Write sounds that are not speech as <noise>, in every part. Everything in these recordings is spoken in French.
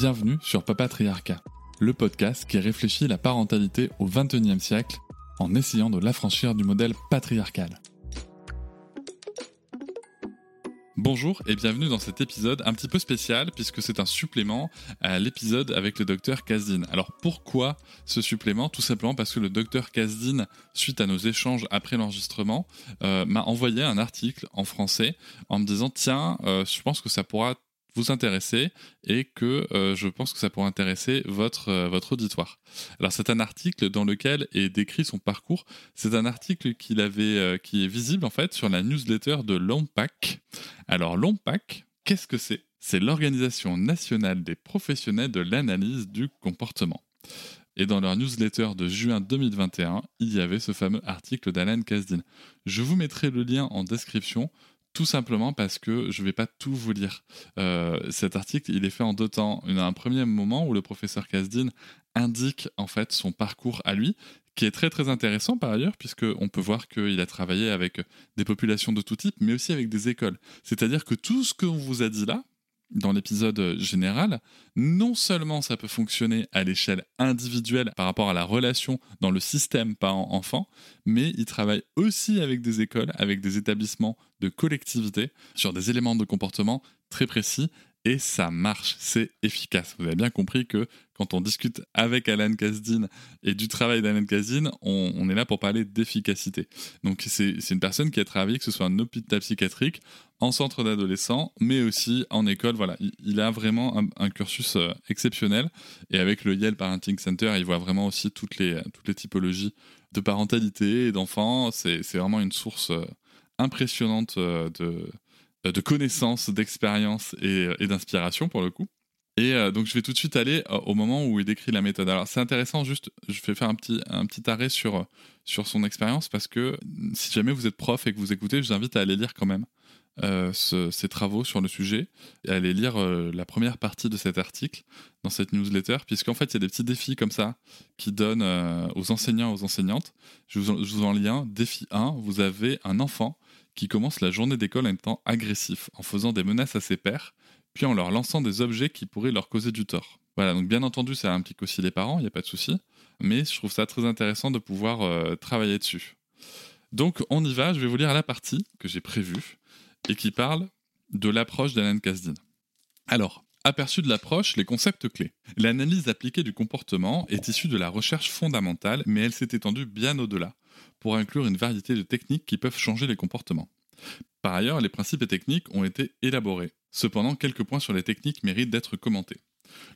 Bienvenue sur Papatriarcat, le podcast qui réfléchit la parentalité au XXIe siècle en essayant de l'affranchir du modèle patriarcal. Bonjour et bienvenue dans cet épisode un petit peu spécial puisque c'est un supplément à l'épisode avec le docteur Kazdin. Alors pourquoi ce supplément? Tout simplement parce que le docteur Kazdin, suite à nos échanges après l'enregistrement, euh, m'a envoyé un article en français en me disant tiens, euh, je pense que ça pourra vous intéresser et que euh, je pense que ça pourrait intéresser votre, euh, votre auditoire. Alors c'est un article dans lequel est décrit son parcours. C'est un article euh, qui est visible en fait sur la newsletter de l'OMPAC. Alors l'OMPAC, qu'est-ce que c'est? C'est l'Organisation nationale des professionnels de l'analyse du comportement. Et dans leur newsletter de juin 2021, il y avait ce fameux article d'Alan Kasdin. Je vous mettrai le lien en description tout simplement parce que je ne vais pas tout vous lire. Euh, cet article, il est fait en deux temps. Il y a un premier moment où le professeur Kasdin indique en fait son parcours à lui, qui est très très intéressant par ailleurs, puisqu'on peut voir qu'il a travaillé avec des populations de tout type, mais aussi avec des écoles. C'est-à-dire que tout ce qu'on vous a dit là, dans l'épisode général, non seulement ça peut fonctionner à l'échelle individuelle par rapport à la relation dans le système parent-enfant, mais il travaille aussi avec des écoles, avec des établissements de collectivité sur des éléments de comportement très précis et ça marche, c'est efficace. Vous avez bien compris que quand on discute avec Alan Kasdin et du travail d'Alan Kasdin, on, est là pour parler d'efficacité. Donc c'est une personne qui a travaillé, que ce soit en hôpital psychiatrique, en centre d'adolescents, mais aussi en école. Voilà, il, a vraiment un, cursus euh, exceptionnel. Et avec le Yale Parenting Center, il voit vraiment aussi toutes les, toutes les typologies de parentalité et d'enfants. C'est vraiment une source euh, impressionnante euh, de de connaissances, d'expériences et, d'inspiration pour le coup. Et euh, donc je vais tout de suite aller euh, au moment où il décrit la méthode. Alors c'est intéressant, juste, je vais faire un petit, un petit arrêt sur, sur son expérience parce que si jamais vous êtes prof et que vous écoutez, je vous invite à aller lire quand même ses travaux sur le sujet et à aller lire la première partie de cet article dans cette newsletter, puisqu'en fait il y a des petits défis comme ça qui donnent aux enseignants aux enseignantes. Je vous, je vous en lis un. Défi 1, vous avez un enfant qui commence la journée d'école en étant agressif, en faisant des menaces à ses pairs, puis en leur lançant des objets qui pourraient leur causer du tort. Voilà, donc bien entendu, ça implique aussi les parents, il n'y a pas de souci, mais je trouve ça très intéressant de pouvoir euh, travailler dessus. Donc on y va, je vais vous lire la partie que j'ai prévue et qui parle de l'approche d'Alan Kasdin. Alors, aperçu de l'approche, les concepts clés. L'analyse appliquée du comportement est issue de la recherche fondamentale, mais elle s'est étendue bien au-delà, pour inclure une variété de techniques qui peuvent changer les comportements. Par ailleurs, les principes et techniques ont été élaborés. Cependant, quelques points sur les techniques méritent d'être commentés.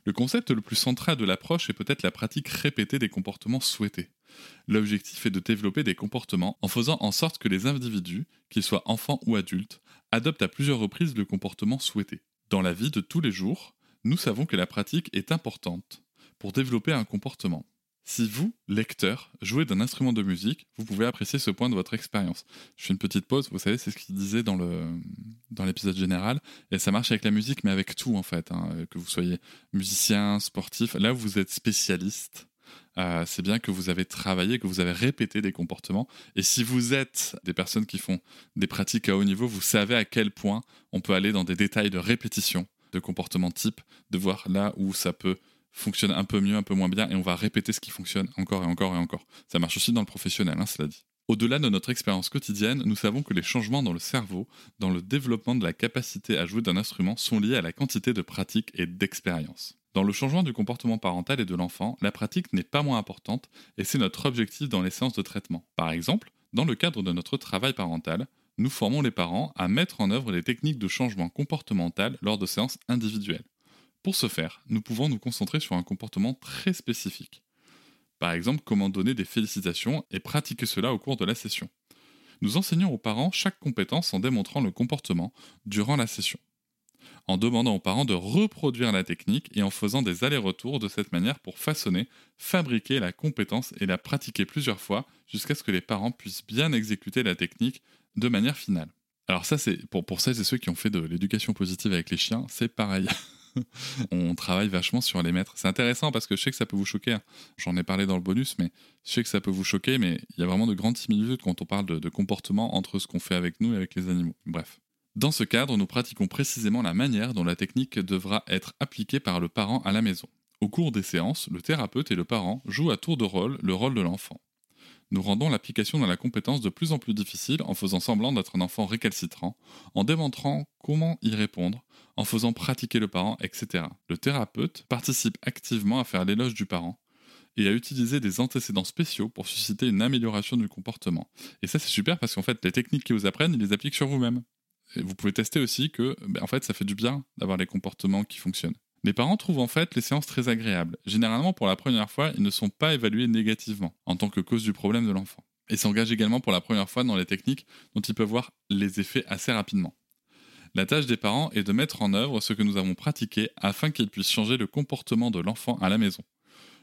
Le concept le plus central de l'approche est peut-être la pratique répétée des comportements souhaités. L'objectif est de développer des comportements en faisant en sorte que les individus, qu'ils soient enfants ou adultes, adoptent à plusieurs reprises le comportement souhaité. Dans la vie de tous les jours, nous savons que la pratique est importante pour développer un comportement. Si vous, lecteur, jouez d'un instrument de musique, vous pouvez apprécier ce point de votre expérience. Je fais une petite pause, vous savez, c'est ce qu'il disait dans, dans l'épisode général, et ça marche avec la musique, mais avec tout en fait, hein. que vous soyez musicien, sportif, là vous êtes spécialiste, euh, c'est bien que vous avez travaillé, que vous avez répété des comportements, et si vous êtes des personnes qui font des pratiques à haut niveau, vous savez à quel point on peut aller dans des détails de répétition de comportements type, de voir là où ça peut fonctionne un peu mieux, un peu moins bien, et on va répéter ce qui fonctionne encore et encore et encore. Ça marche aussi dans le professionnel, hein, cela dit. Au-delà de notre expérience quotidienne, nous savons que les changements dans le cerveau, dans le développement de la capacité à jouer d'un instrument, sont liés à la quantité de pratique et d'expérience. Dans le changement du comportement parental et de l'enfant, la pratique n'est pas moins importante et c'est notre objectif dans les séances de traitement. Par exemple, dans le cadre de notre travail parental, nous formons les parents à mettre en œuvre les techniques de changement comportemental lors de séances individuelles. Pour ce faire, nous pouvons nous concentrer sur un comportement très spécifique. Par exemple, comment donner des félicitations et pratiquer cela au cours de la session. Nous enseignons aux parents chaque compétence en démontrant le comportement durant la session. en demandant aux parents de reproduire la technique et en faisant des allers-retours de cette manière pour façonner, fabriquer la compétence et la pratiquer plusieurs fois jusqu'à ce que les parents puissent bien exécuter la technique de manière finale. Alors ça, c'est pour, celles et ceux qui ont fait de l'éducation positive avec les chiens, c'est pareil. <laughs> <laughs> on travaille vachement sur les maîtres. C'est intéressant parce que je sais que ça peut vous choquer. Hein. J'en ai parlé dans le bonus, mais je sais que ça peut vous choquer, mais il y a vraiment de grandes similitudes quand on parle de, comportement entre ce qu'on fait avec nous et avec les animaux. Bref. Dans ce cadre, nous pratiquons précisément la manière dont la technique devra être appliquée par le parent à la maison. Au cours des séances, le thérapeute et le parent jouent à tour de rôle le rôle de l'enfant. Nous rendons l'application de la compétence de plus en plus difficile en faisant semblant d'être un enfant récalcitrant, en démontrant comment y répondre, en faisant pratiquer le parent, etc. Le thérapeute participe activement à faire l'éloge du parent et à utiliser des antécédents spéciaux pour susciter une amélioration du comportement. Et ça c'est super parce qu'en fait les techniques qu'ils vous apprennent, ils les appliquent sur vous-même. Vous pouvez tester aussi que ben, en fait ça fait du bien d'avoir les comportements qui fonctionnent. Les parents trouvent en fait les séances très agréables. Généralement, pour la première fois, ils ne sont pas évalués négativement en tant que cause du problème de l'enfant. Et s'engagent également pour la première fois dans les techniques dont ils peuvent voir les effets assez rapidement. La tâche des parents est de mettre en œuvre ce que nous avons pratiqué afin qu'ils puissent changer le comportement de l'enfant à la maison.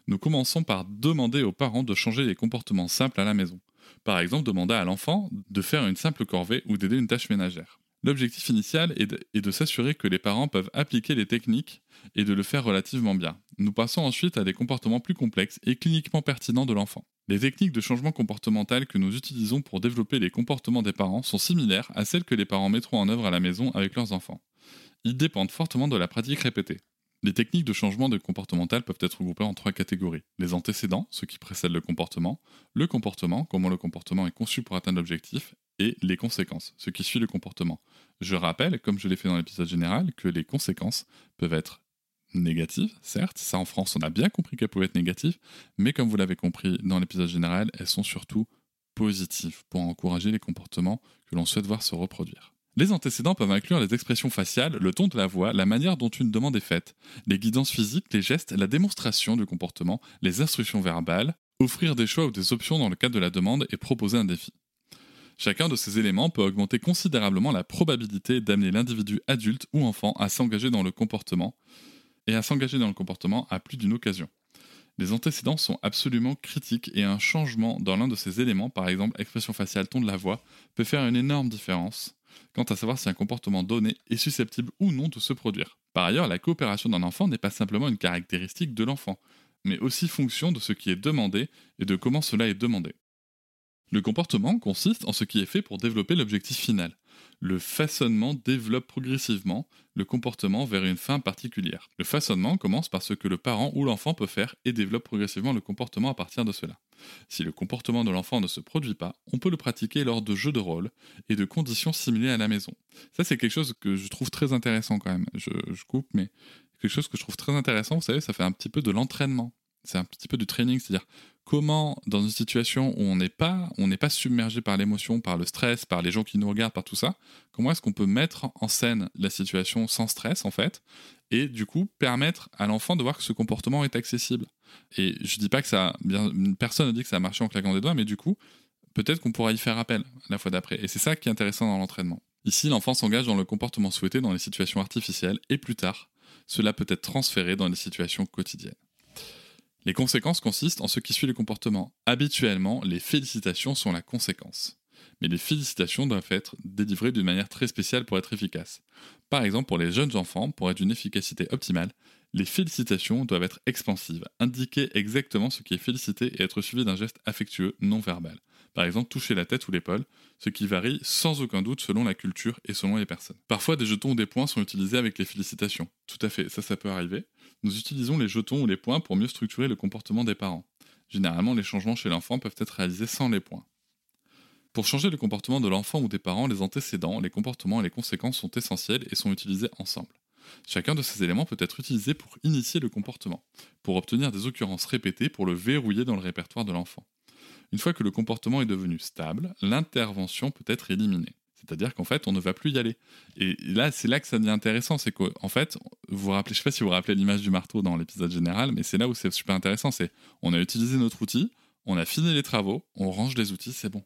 Nous commençons par demander aux parents de changer les comportements simples à la maison. Par exemple, demander à l'enfant de faire une simple corvée ou d'aider une tâche ménagère. L'objectif initial est de, s'assurer que les parents peuvent appliquer les techniques et de le faire relativement bien. Nous passons ensuite à des comportements plus complexes et cliniquement pertinents de l'enfant. Les techniques de changement comportemental que nous utilisons pour développer les comportements des parents sont similaires à celles que les parents mettront en œuvre à la maison avec leurs enfants. Ils dépendent fortement de la pratique répétée. Les techniques de changement de comportemental peuvent être regroupées en trois catégories. Les antécédents, ceux qui précèdent le comportement, le comportement, comment le comportement est conçu pour atteindre l'objectif, et les conséquences, ce qui suit le comportement. Je rappelle, comme je l'ai fait dans l'épisode général, que les conséquences peuvent être négatives, certes, ça en France on a bien compris qu'elles pouvaient être négatives, mais comme vous l'avez compris dans l'épisode général, elles sont surtout positives pour encourager les comportements que l'on souhaite voir se reproduire. Les antécédents peuvent inclure les expressions faciales, le ton de la voix, la manière dont une demande est faite, les guidances physiques, les gestes, la démonstration du comportement, les instructions verbales, offrir des choix ou des options dans le cadre de la demande et proposer un défi. Chacun de ces éléments peut augmenter considérablement la probabilité d'amener l'individu adulte ou enfant à s'engager dans le comportement, et à s'engager dans le comportement à plus d'une occasion. Les antécédents sont absolument critiques et un changement dans l'un de ces éléments, par exemple expression faciale, ton de la voix, peut faire une énorme différence quant à savoir si un comportement donné est susceptible ou non de se produire. Par ailleurs, la coopération d'un enfant n'est pas simplement une caractéristique de l'enfant, mais aussi fonction de ce qui est demandé et de comment cela est demandé. Le comportement consiste en ce qui est fait pour développer l'objectif final. Le façonnement développe progressivement le comportement vers une fin particulière. Le façonnement commence par ce que le parent ou l'enfant peut faire et développe progressivement le comportement à partir de cela. Si le comportement de l'enfant ne se produit pas, on peut le pratiquer lors de jeux de rôle et de conditions similées à la maison. Ça, c'est quelque chose que je trouve très intéressant quand même. Je, je coupe, mais quelque chose que je trouve très intéressant, vous savez, ça fait un petit peu de l'entraînement c'est un petit peu du training, c'est-à-dire comment, dans une situation où on n'est pas, on n'est pas submergé par l'émotion, par le stress, par les gens qui nous regardent, par tout ça, comment est-ce qu'on peut mettre en scène la situation sans stress, en fait, et du coup permettre à l'enfant de voir que ce comportement est accessible? Et je dis pas que ça, personne ne dit que ça a marché en claquant des doigts, mais du coup, peut-être qu'on pourra y faire appel la fois d'après. Et c'est ça qui est intéressant dans l'entraînement. Ici, l'enfant s'engage dans le comportement souhaité dans les situations artificielles, et plus tard, cela peut être transféré dans les situations quotidiennes. Les conséquences consistent en ce qui suit le comportement. Habituellement, les félicitations sont la conséquence. Mais les félicitations doivent être délivrées d'une manière très spéciale pour être efficaces. Par exemple, pour les jeunes enfants, pour être d'une efficacité optimale, les félicitations doivent être expansives, indiquer exactement ce qui est félicité et être suivi d'un geste affectueux non verbal. Par exemple, toucher la tête ou l'épaule, ce qui varie sans aucun doute selon la culture et selon les personnes. Parfois, des jetons ou des points sont utilisés avec les félicitations. Tout à fait, ça, ça peut arriver nous utilisons les jetons ou les points pour mieux structurer le comportement des parents. Généralement, les changements chez l'enfant peuvent être réalisés sans les points. Pour changer le comportement de l'enfant ou des parents, les antécédents, les comportements et les conséquences sont essentiels et sont utilisés ensemble. Chacun de ces éléments peut être utilisé pour initier le comportement, pour obtenir des occurrences répétées pour le verrouiller dans le répertoire de l'enfant. Une fois que le comportement est devenu stable, l'intervention peut être éliminée. C'est-à-dire qu'en fait, on ne va plus y aller. Et là, c'est là que ça devient intéressant. C'est qu'en fait, vous vous rappelez, je sais pas si vous vous rappelez l'image du marteau dans l'épisode général, mais c'est là où c'est super intéressant. C'est on a utilisé notre outil, on a fini les travaux, on range les outils, c'est bon.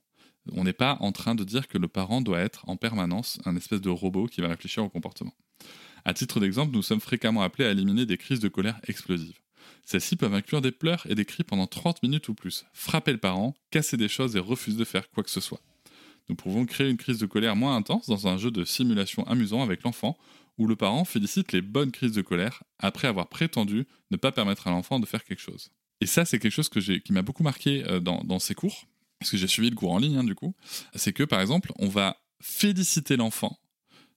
On n'est pas en train de dire que le parent doit être en permanence un espèce de robot qui va réfléchir au comportement. À titre d'exemple, nous sommes fréquemment appelés à éliminer des crises de colère explosives. Celles-ci peuvent inclure des pleurs et des cris pendant 30 minutes ou plus, frapper le parent, casser des choses et refuser de faire quoi que ce soit. Nous pouvons créer une crise de colère moins intense dans un jeu de simulation amusant avec l'enfant, où le parent félicite les bonnes crises de colère après avoir prétendu ne pas permettre à l'enfant de faire quelque chose. Et ça, c'est quelque chose qui m'a beaucoup marqué euh, dans, ces cours, parce que j'ai suivi le cours en ligne, hein, du coup. C'est que, par exemple, on va féliciter l'enfant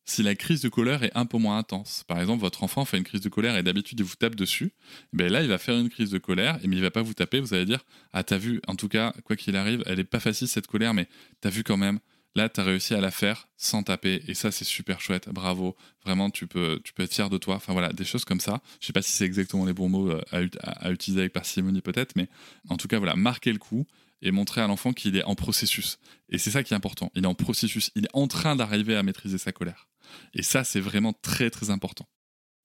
si la crise de colère est un peu moins intense. Par exemple, votre enfant fait une crise de colère et d'habitude il vous tape dessus, ben là il va faire une crise de colère, mais il va pas vous taper, vous allez dire Ah, t'as vu, en tout cas, quoi qu'il arrive, elle est pas facile cette colère, mais t'as vu quand même, là t'as réussi à la faire sans taper, et ça c'est super chouette, bravo, vraiment tu peux, tu être fier de toi. Enfin voilà, des choses comme ça. Je sais pas si c'est exactement les bons mots euh, à, à utiliser avec parcimonie peut-être, mais en tout cas voilà, marquer le coup et montrer à l'enfant qu'il est en processus. Et c'est ça qui est important. Il est en processus. Il est en train d'arriver à maîtriser sa colère. Et ça, c'est vraiment très très important.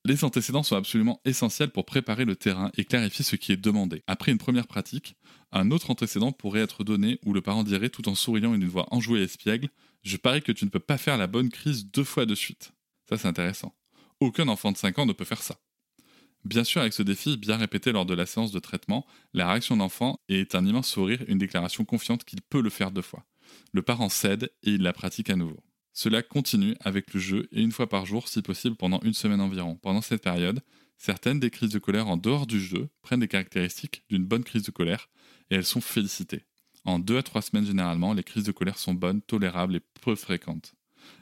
Les antécédents sont absolument essentiels pour préparer le terrain et clarifier ce qui est demandé. Après une première pratique, un autre antécédent pourrait être donné où le parent dirait tout en souriant et d'une voix enjouée et espiègle Je parie que tu ne peux pas faire la bonne crise deux fois de suite. Ça, c'est intéressant. Aucun enfant de 5 ans ne peut faire ça. Bien sûr, avec ce défi bien répété lors de la séance de traitement, la réaction d'enfant est un immense sourire, une déclaration confiante qu'il peut le faire deux fois. Le parent cède et il la pratique à nouveau. Cela continue avec le jeu et une fois par jour si possible pendant une semaine environ. Pendant cette période, certaines des crises de colère en dehors du jeu prennent des caractéristiques d'une bonne crise de colère et elles sont félicitées. En deux à trois semaines généralement, les crises de colère sont bonnes, tolérables et peu fréquentes.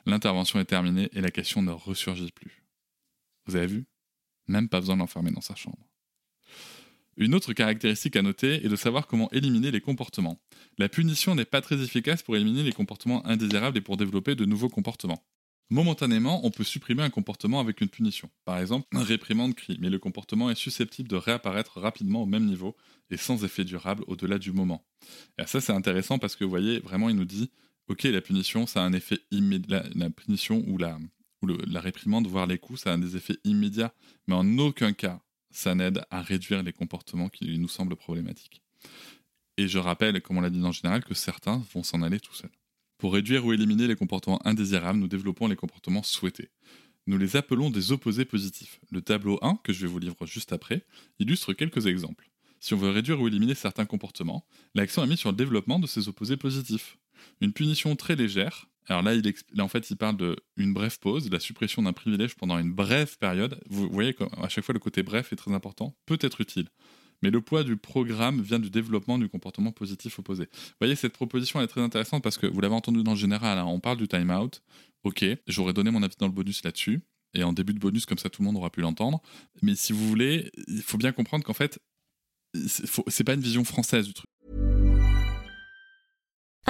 L'intervention est terminée et la question ne ressurgit plus. Vous avez vu? Même pas besoin de l'enfermer dans sa chambre. Une autre caractéristique à noter est de savoir comment éliminer les comportements. La punition n'est pas très efficace pour éliminer les comportements indésirables et pour développer de nouveaux comportements. Momentanément, on peut supprimer un comportement avec une punition, par exemple un réprimande cri, mais le comportement est susceptible de réapparaître rapidement au même niveau et sans effet durable au-delà du moment. Et ça c'est intéressant parce que vous voyez, vraiment il nous dit, ok la punition ça a un effet immédiat, la, punition ou la, ou la réprimande, voire les coups, ça a des effets immédiats, mais en aucun cas ça n'aide à réduire les comportements qui nous semblent problématiques. Et je rappelle, comme on l'a dit en général, que certains vont s'en aller tout seuls. Pour réduire ou éliminer les comportements indésirables, nous développons les comportements souhaités. Nous les appelons des opposés positifs. Le tableau 1, que je vais vous livrer juste après, illustre quelques exemples. Si on veut réduire ou éliminer certains comportements, l'accent est mis sur le développement de ces opposés positifs. Une punition très légère, alors là, il en fait, il parle d'une brève pause, la suppression d'un privilège pendant une brève période. Vous voyez qu'à chaque fois, le côté bref est très important, peut être utile. Mais le poids du programme vient du développement du comportement positif opposé. Vous voyez, cette proposition est très intéressante parce que vous l'avez entendu dans le général, hein, on parle du time-out. Ok, j'aurais donné mon avis dans le bonus là-dessus. Et en début de bonus, comme ça, tout le monde aura pu l'entendre. Mais si vous voulez, il faut bien comprendre qu'en fait, c'est pas une vision française du truc.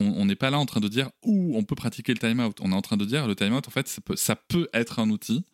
On n'est pas là en train de dire où on peut pratiquer le time-out. On est en train de dire le time-out, en fait, ça peut, être un outil,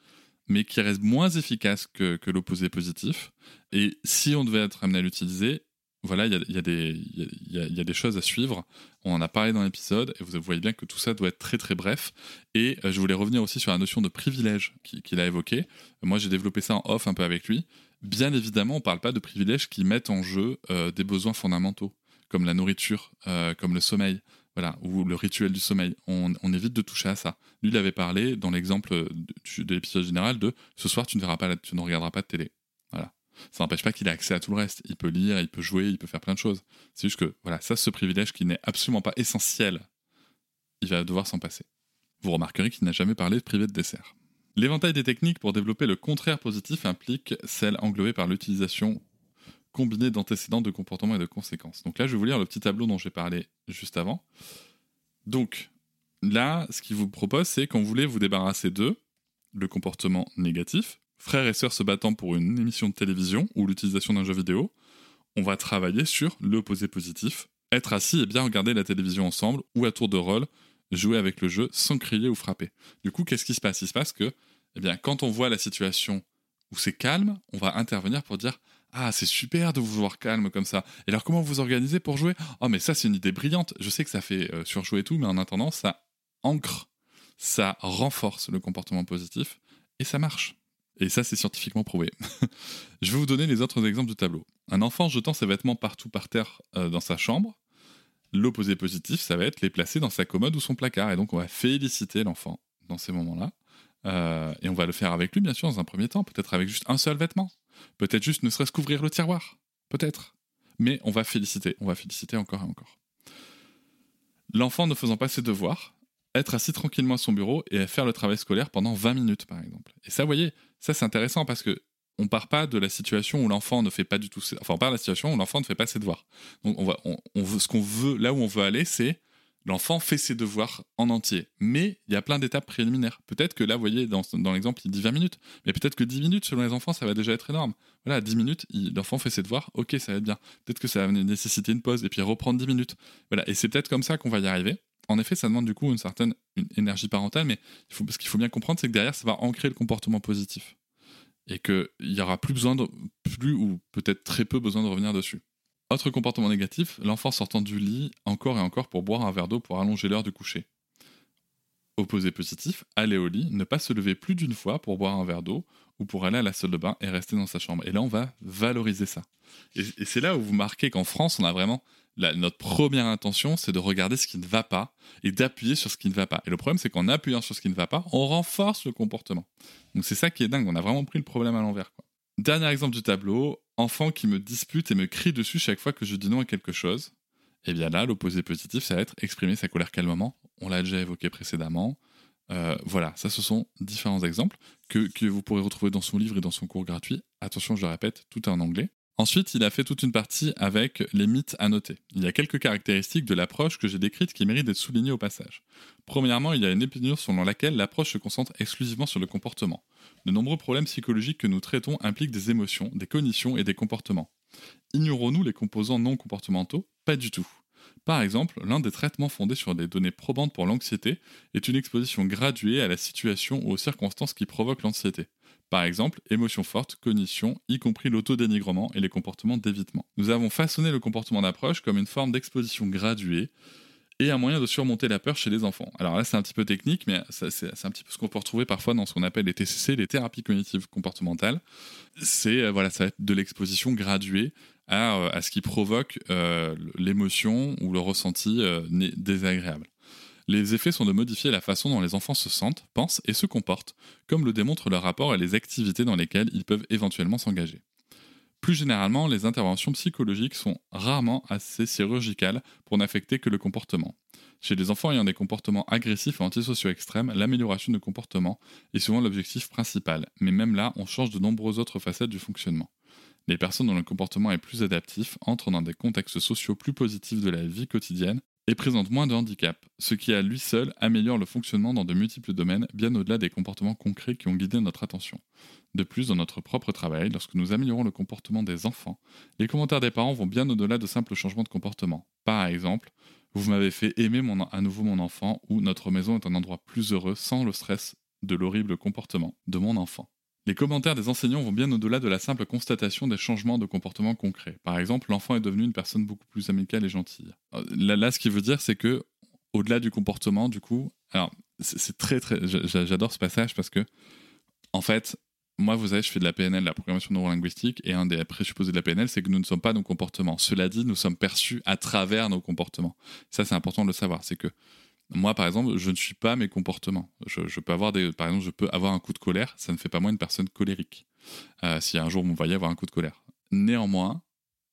mais qui reste moins efficace que, l'opposé positif. Et si on devait être amené à l'utiliser, voilà, il y, a, des choses à suivre. On en a parlé dans l'épisode et vous voyez bien que tout ça doit être très très bref. Et euh, je voulais revenir aussi sur la notion de privilège qu'il a évoqué. Moi, j'ai développé ça en off un peu avec lui. Bien évidemment, on ne parle pas de privilèges qui mettent en jeu euh, des besoins fondamentaux, comme la nourriture, euh, comme le sommeil, voilà, ou le rituel du sommeil. On, évite de toucher à ça. Lui, il avait parlé dans l'exemple de, de l'épisode général de ce soir, tu ne, verras pas, tu ne regarderas pas de télé. Voilà. Ça n'empêche pas qu'il ait accès à tout le reste. Il peut lire, il peut jouer, il peut faire plein de choses. C'est juste que, voilà, ça, ce privilège qui n'est absolument pas essentiel, il va devoir s'en passer. Vous remarquerez qu'il n'a jamais parlé de privé de dessert. L'éventail des techniques pour développer le contraire positif implique celle englobée par l'utilisation combinée d'antécédents de comportement et de conséquences. Donc là, je vais vous lire le petit tableau dont j'ai parlé juste avant. Donc là, ce qu'il vous propose, c'est quand vous voulez vous débarrasser de le comportement négatif, frères et sœurs se battant pour une émission de télévision ou l'utilisation d'un jeu vidéo, on va travailler sur l'opposé positif, être assis et bien regarder la télévision ensemble ou à tour de rôle jouer avec le jeu sans crier ou frapper. Du coup, qu'est-ce qui se passe? Il se passe que, eh bien, quand on voit la situation où c'est calme, on va intervenir pour dire ah, c'est super de vous voir calme comme ça. Et alors, comment vous organisez pour jouer? Oh, mais ça, c'est une idée brillante. Je sais que ça fait euh, surjouer tout, mais en attendant, ça ancre, ça renforce le comportement positif et ça marche. Et ça, c'est scientifiquement prouvé. <laughs> Je vais vous donner les autres exemples du tableau. Un enfant jetant ses vêtements partout par terre euh, dans sa chambre. L'opposé positif, ça va être les placer dans sa commode ou son placard. Et donc, on va féliciter l'enfant dans ces moments-là. Euh, et on va le faire avec lui, bien sûr, dans un premier temps. Peut-être avec juste un seul vêtement. Peut-être juste ne serait-ce qu'ouvrir le tiroir. Peut-être. Mais on va féliciter. On va féliciter encore et encore. L'enfant ne faisant pas ses devoirs, être assis tranquillement à son bureau et faire le travail scolaire pendant 20 minutes, par exemple. Et ça, vous voyez, ça c'est intéressant parce que on part pas de la situation où l'enfant ne fait pas du tout, enfin on part de la situation où l'enfant ne fait pas ses devoirs. Donc on va, on, veut, ce qu'on veut, là où on veut aller, c'est l'enfant fait ses devoirs en entier. Mais il y a plein d'étapes préliminaires. Peut-être que là, vous voyez, dans, l'exemple, il dit 20 minutes. Mais peut-être que 10 minutes, selon les enfants, ça va déjà être énorme. Voilà, 10 minutes, l'enfant fait ses devoirs, ok, ça va être bien. Peut-être que ça va nécessiter une pause et puis reprendre 10 minutes. Voilà, et c'est peut-être comme ça qu'on va y arriver. En effet, ça demande du coup une certaine énergie parentale, mais il ce qu'il faut bien comprendre, c'est que derrière, ça va ancrer le comportement positif. Et qu'il n'y aura plus besoin, plus ou peut-être très peu besoin de revenir dessus. Autre comportement négatif, l'enfant sortant du lit encore et encore pour boire un verre d'eau pour allonger l'heure du coucher. Opposé positif, aller au lit, ne pas se lever plus d'une fois pour boire un verre d'eau ou pour aller à la salle de bain et rester dans sa chambre. Et là, on va valoriser ça. Et, c'est là où vous marquez qu'en France, on a vraiment notre première intention, c'est de regarder ce qui ne va pas et d'appuyer sur ce qui ne va pas. Et le problème, c'est qu'en appuyant sur ce qui ne va pas, on renforce le comportement. Donc c'est ça qui est dingue, on a vraiment pris le problème à l'envers. Dernier exemple du tableau, enfant qui me dispute et me crie dessus chaque fois que je dis non à quelque chose. Et eh bien là, l'opposé positif, ça va être exprimer sa colère calmement. On l'a déjà évoqué précédemment. Euh, voilà, ça ce sont différents exemples que, que, vous pourrez retrouver dans son livre et dans son cours gratuit. Attention, je le répète, tout est en anglais. Ensuite, il a fait toute une partie avec les mythes à noter. Il y a quelques caractéristiques de l'approche que j'ai décrites qui méritent d'être soulignées au passage. Premièrement, il y a une opinion selon laquelle l'approche se concentre exclusivement sur le comportement. De nombreux problèmes psychologiques que nous traitons impliquent des émotions, des cognitions et des comportements. Ignorons-nous les composants non comportementaux? Pas du tout. Par exemple, l'un des traitements fondés sur des données probantes pour l'anxiété est une exposition graduée à la situation ou aux circonstances qui provoquent l'anxiété. Par exemple, émotions fortes, cognition, y compris l'autodénigrement et les comportements d'évitement. Nous avons façonné le comportement d'approche comme une forme d'exposition graduée et un moyen de surmonter la peur chez les enfants. Alors là, c'est un petit peu technique, mais c'est un petit peu ce qu'on peut retrouver parfois dans ce qu'on appelle les TCC, les thérapies cognitives comportementales. C'est euh, voilà, de l'exposition graduée à, euh, ce qui provoque euh, l'émotion ou le ressenti désagréable. Les effets sont de modifier la façon dont les enfants se sentent, pensent et se comportent, comme le démontrent leur rapport et les activités dans lesquelles ils peuvent éventuellement s'engager. Plus généralement, les interventions psychologiques sont rarement assez chirurgicales pour n'affecter que le comportement. Chez les enfants ayant des comportements agressifs et antisociaux extrêmes, l'amélioration du comportement est souvent l'objectif principal, mais même là, on change de nombreuses autres facettes du fonctionnement. Les personnes dont le comportement est plus adaptif entrent dans des contextes sociaux plus positifs de la vie quotidienne et présente moins de handicap, ce qui à lui seul améliore le fonctionnement dans de multiples domaines bien au-delà des comportements concrets qui ont guidé notre attention. De plus, dans notre propre travail, lorsque nous améliorons le comportement des enfants, les commentaires des parents vont bien au-delà de simples changements de comportement. Par exemple, vous m'avez fait aimer à nouveau mon enfant ou notre maison est un endroit plus heureux sans le stress de l'horrible comportement de mon enfant. Les commentaires des enseignants vont bien au-delà de la simple constatation des changements de comportement concrets. Par exemple, l'enfant est devenu une personne beaucoup plus amicale et gentille. Euh, là, ce qui veut dire, c'est que, au-delà du comportement, du coup, alors, c'est très, très. J'adore ce passage parce que, en fait, moi, vous savez, je fais de la PNL, la programmation neurolinguistique, et un des présupposés de la PNL, c'est que nous ne sommes pas nos comportements. Cela dit, nous sommes perçus à travers nos comportements. Ça, c'est important de le savoir. C'est que moi, par exemple, je ne suis pas mes comportements. Je, peux avoir des, par exemple, je peux avoir un coup de colère, ça ne fait pas moi une personne colérique. Euh, si un jour vous voyez avoir un coup de colère. Néanmoins,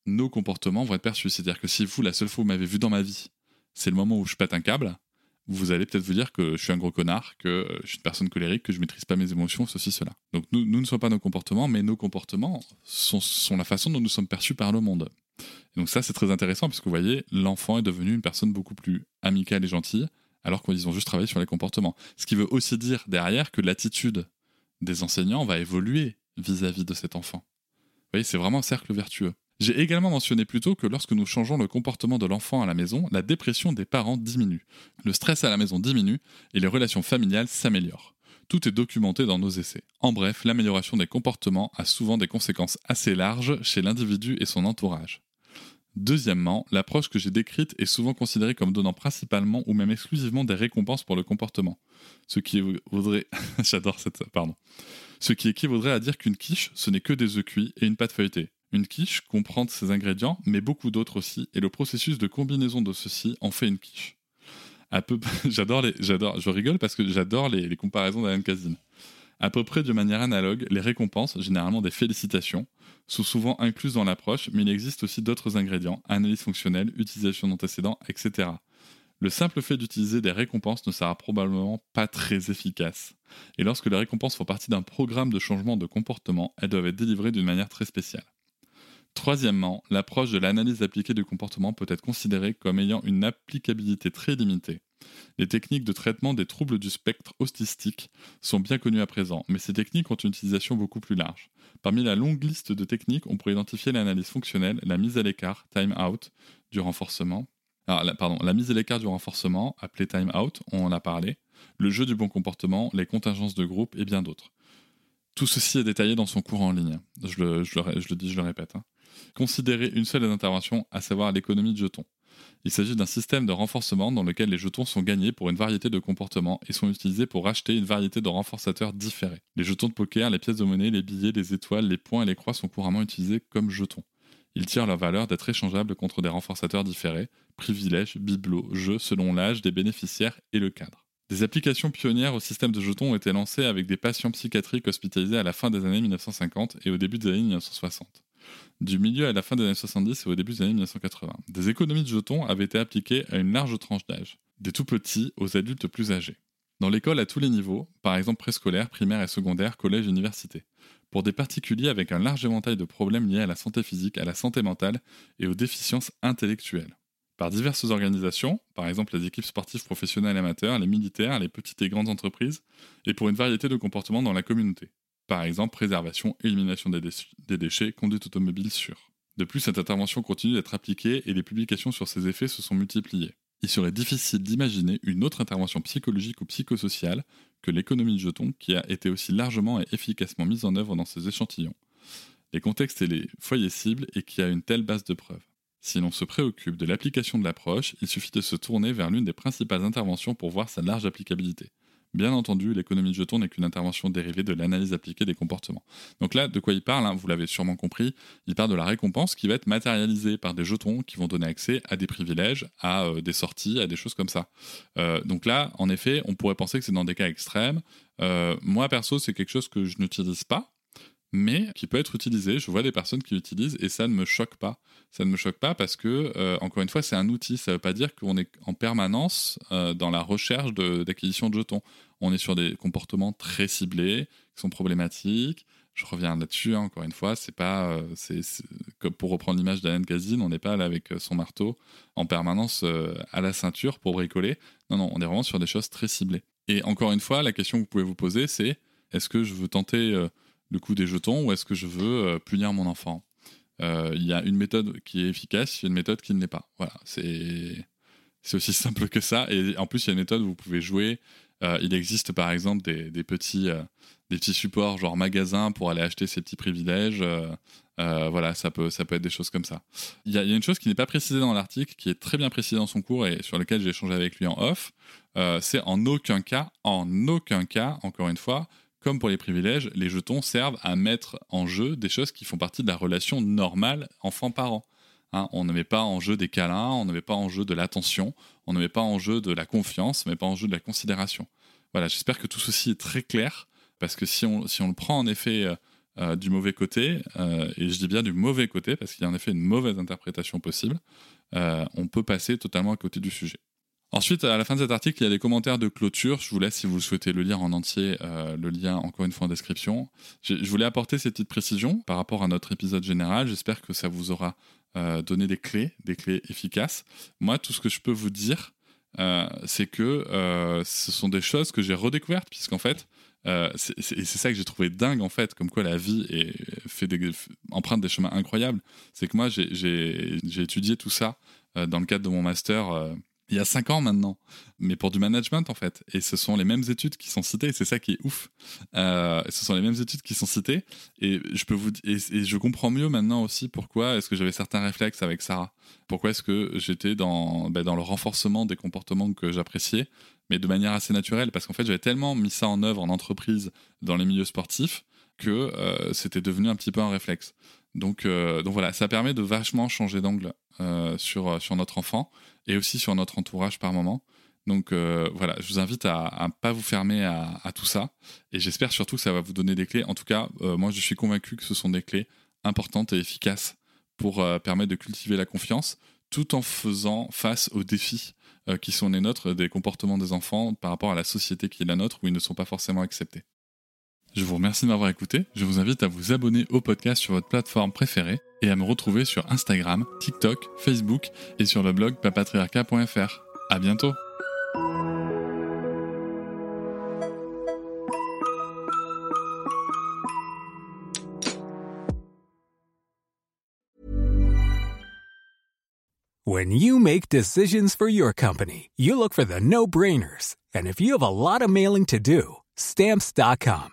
nos comportements vont être perçus. C'est-à-dire que si vous, la seule fois où vous m'avez vu dans ma vie, c'est le moment où je pète un câble, vous allez peut-être vous dire que je suis un gros connard, que euh, je suis une personne colérique, que je maîtrise pas mes émotions, ceci, cela. Donc nous, nous ne sommes pas nos comportements, mais nos comportements sont, la façon dont nous sommes perçus par le monde. Donc ça, c'est très intéressant, puisque vous voyez, l'enfant est devenu une personne beaucoup plus amicale et gentille, alors qu'ils ont juste travaillé sur les comportements. Ce qui veut aussi dire derrière que l'attitude des enseignants va évoluer vis-à-vis de cet enfant. Vous voyez, c'est vraiment un cercle vertueux. J'ai également mentionné plus tôt que lorsque nous changeons le comportement de l'enfant à la maison, la dépression des parents diminue, le stress à la maison diminue et les relations familiales s'améliorent. Tout est documenté dans nos essais. En bref, l'amélioration des comportements a souvent des conséquences assez larges chez l'individu et son entourage. Deuxièmement, l'approche que j'ai décrite est souvent considérée comme donnant principalement ou même exclusivement des récompenses pour le comportement. Ce qui vaudrait. <laughs> J'adore cette. Pardon. Ce qui équivaudrait à dire qu'une quiche, ce n'est que des œufs cuits et une pâte feuilletée. Une quiche comprend ses ingrédients, mais beaucoup d'autres aussi, et le processus de combinaison de ceux-ci en fait une quiche. peu... <laughs> j'adore les, j'adore, je rigole parce que j'adore les, comparaisons d'Alain Kazin. À peu près de manière analogue, les récompenses, généralement des félicitations, sont souvent incluses dans l'approche, mais il existe aussi d'autres ingrédients, analyse fonctionnelle, utilisation d'antécédents, etc. Le simple fait d'utiliser des récompenses ne sera probablement pas très efficace. Et lorsque les récompenses font partie d'un programme de changement de comportement, elles doivent être délivrées d'une manière très spéciale. Troisièmement, l'approche de l'analyse appliquée du comportement peut être considérée comme ayant une applicabilité très limitée. Les techniques de traitement des troubles du spectre autistique sont bien connues à présent, mais ces techniques ont une utilisation beaucoup plus large. Parmi la longue liste de techniques, on pourrait identifier l'analyse fonctionnelle, la mise à l'écart, time out, du renforcement. La, pardon, la mise à l'écart du renforcement, appelée time out, on en a parlé, le jeu du bon comportement, les contingences de groupe et bien d'autres. Tout ceci est détaillé dans son cours en ligne. Je le, dis, je le répète. Hein. Considérez une seule intervention, à savoir l'économie de jetons. Il s'agit d'un système de renforcement dans lequel les jetons sont gagnés pour une variété de comportements et sont utilisés pour acheter une variété de renforçateurs différés. Les jetons de poker, les pièces de monnaie, les billets, les étoiles, les points et les croix sont couramment utilisés comme jetons. Ils tirent leur valeur d'être échangeables contre des renforçateurs différés, privilèges, bibelots, jeux selon l'âge des bénéficiaires et le cadre. Des applications pionnières au système de jetons ont été lancées avec des patients psychiatriques hospitalisés à la fin des années 1950 et au début des années 1960 du milieu à la fin des années 70 et au début des années 1980. Des économies de jetons avaient été appliquées à une large tranche d'âge, des tout petits aux adultes plus âgés. Dans l'école à tous les niveaux, par exemple préscolaire, primaire et secondaire, collège, université. Pour des particuliers avec un large éventail de problèmes liés à la santé physique, à la santé mentale et aux déficiences intellectuelles. Par diverses organisations, par exemple les équipes sportives professionnelles amateurs, les militaires, les petites et grandes entreprises, et pour une variété de comportements dans la communauté. Par exemple, préservation, élimination des, déchets, conduite automobile sûre. De plus, cette intervention continue d'être appliquée et les publications sur ses effets se sont multipliées. Il serait difficile d'imaginer une autre intervention psychologique ou psychosociale que l'économie de jetons qui a été aussi largement et efficacement mise en œuvre dans ces échantillons. Les contextes et les foyers cibles et qui a une telle base de preuves. Si l'on se préoccupe de l'application de l'approche, il suffit de se tourner vers l'une des principales interventions pour voir sa large applicabilité. Bien entendu, l'économie de jetons n'est qu'une intervention dérivée de l'analyse appliquée des comportements. Donc là, de quoi il parle, hein, vous l'avez sûrement compris, il parle de la récompense qui va être matérialisée par des jetons qui vont donner accès à des privilèges, à euh, des sorties, à des choses comme ça. Euh, donc là, en effet, on pourrait penser que c'est dans des cas extrêmes. Euh, moi, perso, c'est quelque chose que je n'utilise pas, mais qui peut être utilisé. Je vois des personnes qui l'utilisent et ça ne me choque pas. Ça ne me choque pas parce que, euh, encore une fois, c'est un outil. Ça ne veut pas dire qu'on est en permanence euh, dans la recherche d'acquisition de, jetons. On est sur des comportements très ciblés, qui sont problématiques. Je reviens là-dessus, hein, encore une fois, c'est pas, euh, pour reprendre l'image d'Alain Kazin, on n'est pas là avec son marteau en permanence à la ceinture pour bricoler. Non, non, on est vraiment sur des choses très ciblées. Et encore une fois, la question que vous pouvez vous poser, c'est est-ce que je veux tenter le coût des jetons ou est-ce que je veux euh, punir mon enfant? Euh, Il y a une méthode qui est efficace, il y a une méthode qui ne l'est pas. Voilà, c'est aussi <laughs> simple que ça. Et en plus, il y a une méthode où vous pouvez jouer. Euh, il existe par exemple des, petits, des petits supports genre magasin pour aller acheter ces petits privilèges. voilà, ça peut, ça peut être des choses comme ça. Il y y a une chose qui n'est pas précisée dans l'article, qui est très bien précisée dans son cours et sur lequel j'ai échangé avec lui en off. c'est en aucun cas, en aucun cas, encore une fois, comme pour les privilèges, les jetons servent à mettre en jeu des choses qui font partie de la relation normale enfant-parent. Hein, on ne met pas en jeu des câlins, on ne met pas en jeu de l'attention, on ne met pas en jeu de la confiance, on ne met pas en jeu de la considération. Voilà, j'espère que tout ceci est très clair, parce que si on, si on le prend en effet euh, euh, du mauvais côté, euh, et je dis bien du mauvais côté, parce qu'il y a en effet une mauvaise interprétation possible, on peut passer totalement à côté du sujet. Ensuite, à la fin de cet article, il y a des commentaires de clôture. Je vous laisse, si vous souhaitez le lire en entier, euh, le lien encore une fois en description. Je, voulais apporter ces petites précisions par rapport à notre épisode général. J'espère que ça vous aura euh, donné des clés, des clés efficaces. Moi, tout ce que je peux vous dire, euh, c'est que ce sont des choses que j'ai redécouvertes, puisqu'en fait, euh, c'est ça que j'ai trouvé dingue, en fait, comme quoi la vie fait des, emprunte des chemins incroyables. C'est que moi, j'ai- étudié tout ça dans le cadre de mon master il y a cinq ans maintenant, mais pour du management, en fait. Et ce sont les mêmes études qui sont citées, c'est ça qui est ouf. Euh, ce sont les mêmes études qui sont citées, et je peux vous et, je comprends mieux maintenant aussi pourquoi est-ce que j'avais certains réflexes avec Sarah. Pourquoi est-ce que j'étais dans, ben, dans le renforcement des comportements que j'appréciais, mais de manière assez naturelle, parce qu'en fait j'avais tellement mis ça en œuvre en entreprise, dans les milieux sportifs, que euh, c'était devenu un petit peu un réflexe. Donc, euh, donc voilà, ça permet de vachement changer d'angle euh, sur, sur notre enfant et aussi sur notre entourage par moment. Donc euh, voilà, je vous invite à ne pas vous fermer à, tout ça. Et j'espère surtout que ça va vous donner des clés. En tout cas, euh, moi je suis convaincu que ce sont des clés importantes et efficaces pour euh, permettre de cultiver la confiance tout en faisant face aux défis euh, qui sont les nôtres des comportements des enfants par rapport à la société qui est la nôtre où ils ne sont pas forcément acceptés. Je vous remercie de m'avoir écouté. Je vous invite à vous abonner au podcast sur votre plateforme préférée et à me retrouver sur Instagram, TikTok, Facebook et sur le blog papatriarca.fr. À bientôt! When you make decisions for your company, you look for the no brainers. And if you have a lot of mailing to do, stamps.com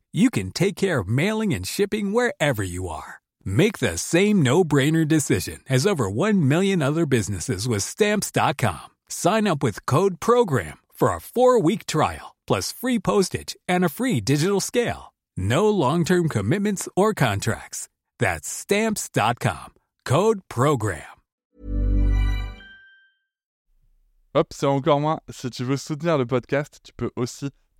you can take care of mailing and shipping wherever you are. Make the same no brainer decision as over 1 million other businesses with Stamps.com. Sign up with Code PROGRAM for a four week trial, plus free postage and a free digital scale. No long term commitments or contracts. That's Stamps.com. Code PROGRAM. Hop, c'est encore moins. Si tu veux soutenir le podcast, tu peux aussi